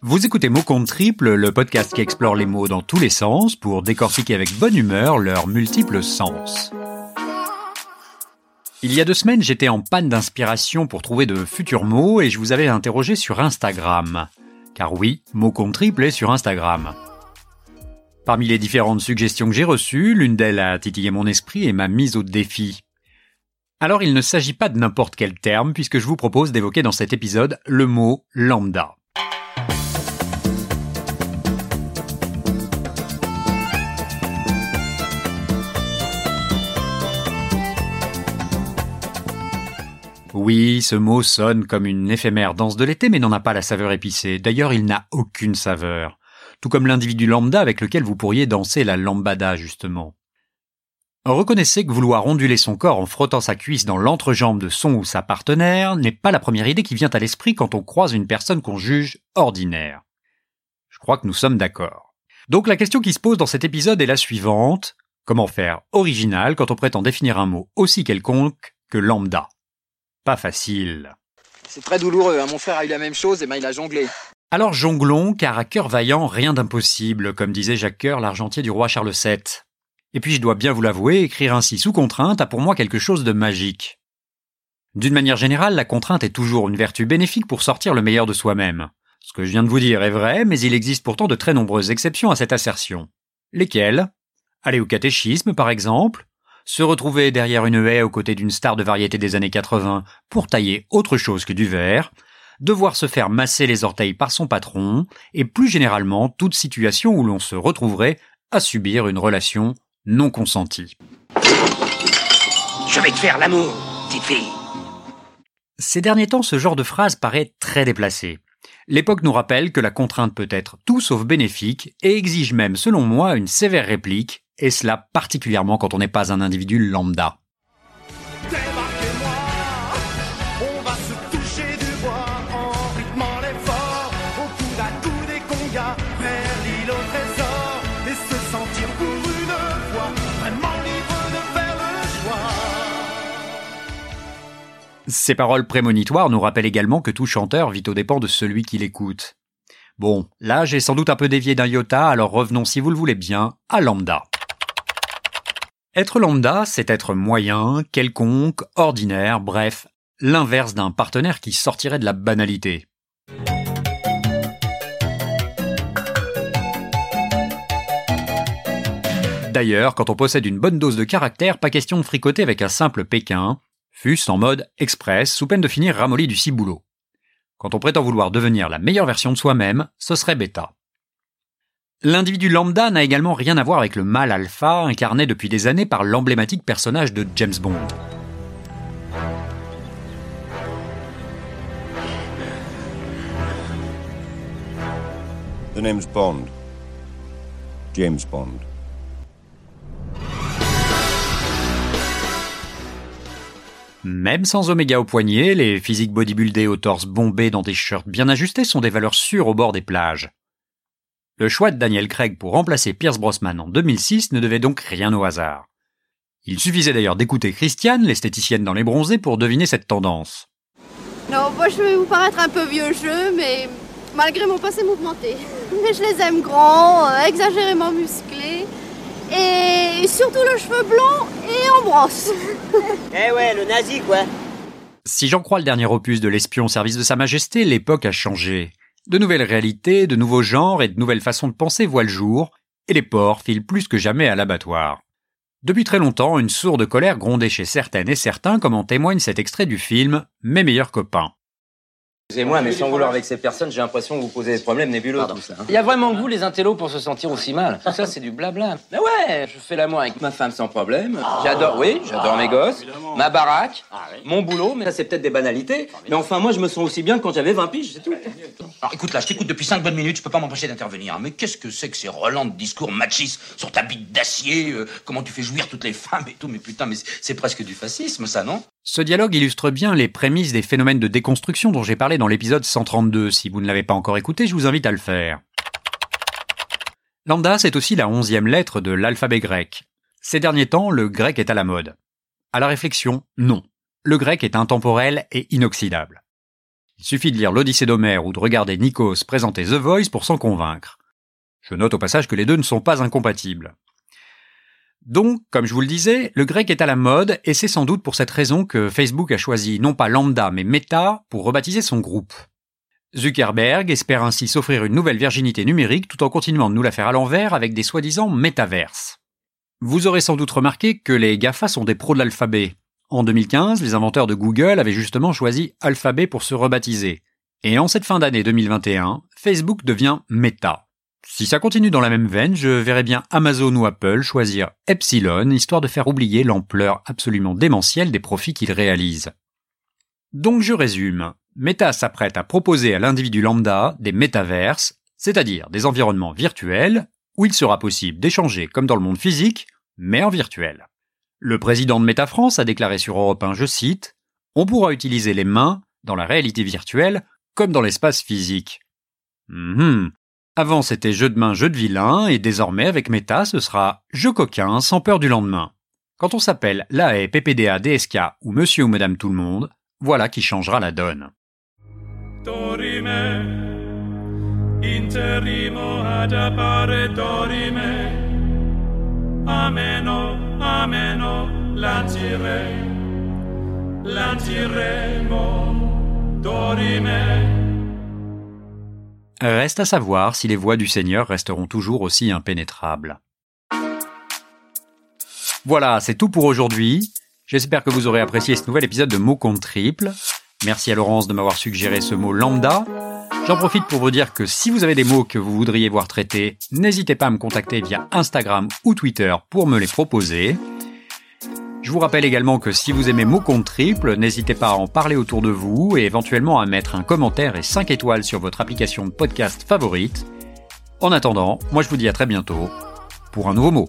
Vous écoutez Mots compte triple, le podcast qui explore les mots dans tous les sens pour décortiquer avec bonne humeur leurs multiples sens. Il y a deux semaines, j'étais en panne d'inspiration pour trouver de futurs mots et je vous avais interrogé sur Instagram. Car oui, Mots compte triple est sur Instagram. Parmi les différentes suggestions que j'ai reçues, l'une d'elles a titillé mon esprit et m'a mise au défi. Alors il ne s'agit pas de n'importe quel terme puisque je vous propose d'évoquer dans cet épisode le mot lambda. Oui, ce mot sonne comme une éphémère danse de l'été, mais n'en a pas la saveur épicée. D'ailleurs, il n'a aucune saveur. Tout comme l'individu lambda avec lequel vous pourriez danser la lambada, justement. Reconnaissez que vouloir onduler son corps en frottant sa cuisse dans l'entrejambe de son ou sa partenaire n'est pas la première idée qui vient à l'esprit quand on croise une personne qu'on juge ordinaire. Je crois que nous sommes d'accord. Donc la question qui se pose dans cet épisode est la suivante. Comment faire original quand on prétend définir un mot aussi quelconque que lambda? Pas facile. C'est très douloureux, hein. mon frère a eu la même chose, et ben il a jonglé. Alors jonglons, car à cœur vaillant, rien d'impossible, comme disait Jacques Coeur, l'argentier du roi Charles VII. Et puis je dois bien vous l'avouer, écrire ainsi sous contrainte a pour moi quelque chose de magique. D'une manière générale, la contrainte est toujours une vertu bénéfique pour sortir le meilleur de soi-même. Ce que je viens de vous dire est vrai, mais il existe pourtant de très nombreuses exceptions à cette assertion. Lesquelles? Aller au catéchisme, par exemple, se retrouver derrière une haie aux côtés d'une star de variété des années 80 pour tailler autre chose que du verre, devoir se faire masser les orteils par son patron, et plus généralement toute situation où l'on se retrouverait à subir une relation non consentie. Je vais te faire l'amour, petite fille. Ces derniers temps, ce genre de phrase paraît très déplacé. L'époque nous rappelle que la contrainte peut être tout sauf bénéfique et exige même, selon moi, une sévère réplique et cela particulièrement quand on n'est pas un individu lambda. Ces paroles prémonitoires nous rappellent également que tout chanteur vit aux dépens de celui qui l'écoute. Bon, là j'ai sans doute un peu dévié d'un iota, alors revenons si vous le voulez bien à lambda. Être lambda, c'est être moyen, quelconque, ordinaire, bref, l'inverse d'un partenaire qui sortirait de la banalité. D'ailleurs, quand on possède une bonne dose de caractère, pas question de fricoter avec un simple Pékin, fût en mode express, sous peine de finir ramolli du ciboulot. Quand on prétend vouloir devenir la meilleure version de soi-même, ce serait bêta. L'individu lambda n'a également rien à voir avec le mal alpha incarné depuis des années par l'emblématique personnage de James Bond. The name's Bond. James Bond. Même sans oméga au poignet, les physiques bodybuildés au torse bombé dans des shirts bien ajustés sont des valeurs sûres au bord des plages. Le choix de Daniel Craig pour remplacer Pierce Brosnan en 2006 ne devait donc rien au hasard. Il suffisait d'ailleurs d'écouter Christiane, l'esthéticienne dans les bronzés, pour deviner cette tendance. Non, moi je vais vous paraître un peu vieux jeu, mais malgré mon passé mouvementé. Mais je les aime grands, euh, exagérément musclés, et surtout le cheveu blanc et en brosse. eh ouais, le nazi quoi. Si j'en crois le dernier opus de l'espion au service de Sa Majesté, l'époque a changé. De nouvelles réalités, de nouveaux genres et de nouvelles façons de penser voient le jour, et les porcs filent plus que jamais à l'abattoir. Depuis très longtemps, une sourde colère grondait chez certaines et certains, comme en témoigne cet extrait du film Mes meilleurs copains. Excusez-moi, mais sans vouloir avec ces personnes, j'ai l'impression que vous posez des problèmes nébuleux, tout ça. Hein. Il y a vraiment que vous, les intellos, pour se sentir aussi mal. Tout ça, c'est du blabla. Mais ouais, je fais l'amour avec ma femme sans problème. J'adore, oui, j'adore mes gosses, ma baraque, ah mon boulot, mais ça, c'est peut-être des banalités. Mais enfin, moi, je me sens aussi bien que quand j'avais 20 piges, c'est tout. Alors écoute, là, je t'écoute depuis 5 bonnes minutes, je peux pas m'empêcher d'intervenir. Mais qu'est-ce que c'est que ces relents de discours machistes sur ta bite d'acier euh, Comment tu fais jouir toutes les femmes et tout Mais putain, mais c'est presque du fascisme, ça, non? Ce dialogue illustre bien les prémices des phénomènes de déconstruction dont j'ai parlé dans l'épisode 132. Si vous ne l'avez pas encore écouté, je vous invite à le faire. Lambda, c'est aussi la onzième lettre de l'alphabet grec. Ces derniers temps, le grec est à la mode. À la réflexion, non. Le grec est intemporel et inoxydable. Il suffit de lire l'Odyssée d'Homère ou de regarder Nikos présenter The Voice pour s'en convaincre. Je note au passage que les deux ne sont pas incompatibles. Donc, comme je vous le disais, le grec est à la mode et c'est sans doute pour cette raison que Facebook a choisi non pas Lambda mais Meta pour rebaptiser son groupe. Zuckerberg espère ainsi s'offrir une nouvelle virginité numérique tout en continuant de nous la faire à l'envers avec des soi-disant métaverses. Vous aurez sans doute remarqué que les GAFA sont des pros de l'alphabet. En 2015, les inventeurs de Google avaient justement choisi Alphabet pour se rebaptiser. Et en cette fin d'année 2021, Facebook devient Meta. Si ça continue dans la même veine, je verrais bien Amazon ou Apple choisir Epsilon, histoire de faire oublier l'ampleur absolument démentielle des profits qu'ils réalisent. Donc je résume. Meta s'apprête à proposer à l'individu lambda des métaverses, c'est-à-dire des environnements virtuels, où il sera possible d'échanger comme dans le monde physique, mais en virtuel. Le président de Meta France a déclaré sur Europe 1, je cite, On pourra utiliser les mains dans la réalité virtuelle comme dans l'espace physique. Hum, Avant c'était jeu de main, jeu de vilain, et désormais avec Meta ce sera jeu coquin sans peur du lendemain. Quand on s'appelle l'AE, PPDA, DSK ou Monsieur ou Madame tout le monde, voilà qui changera la donne. interimo ad ameno ameno Reste à savoir si les voies du Seigneur resteront toujours aussi impénétrables. Voilà, c'est tout pour aujourd'hui. J'espère que vous aurez apprécié ce nouvel épisode de Mots contre triple. Merci à Laurence de m'avoir suggéré ce mot lambda. J'en profite pour vous dire que si vous avez des mots que vous voudriez voir traités, n'hésitez pas à me contacter via Instagram ou Twitter pour me les proposer. Je vous rappelle également que si vous aimez mots compte triple, n'hésitez pas à en parler autour de vous et éventuellement à mettre un commentaire et 5 étoiles sur votre application de podcast favorite. En attendant, moi je vous dis à très bientôt pour un nouveau mot.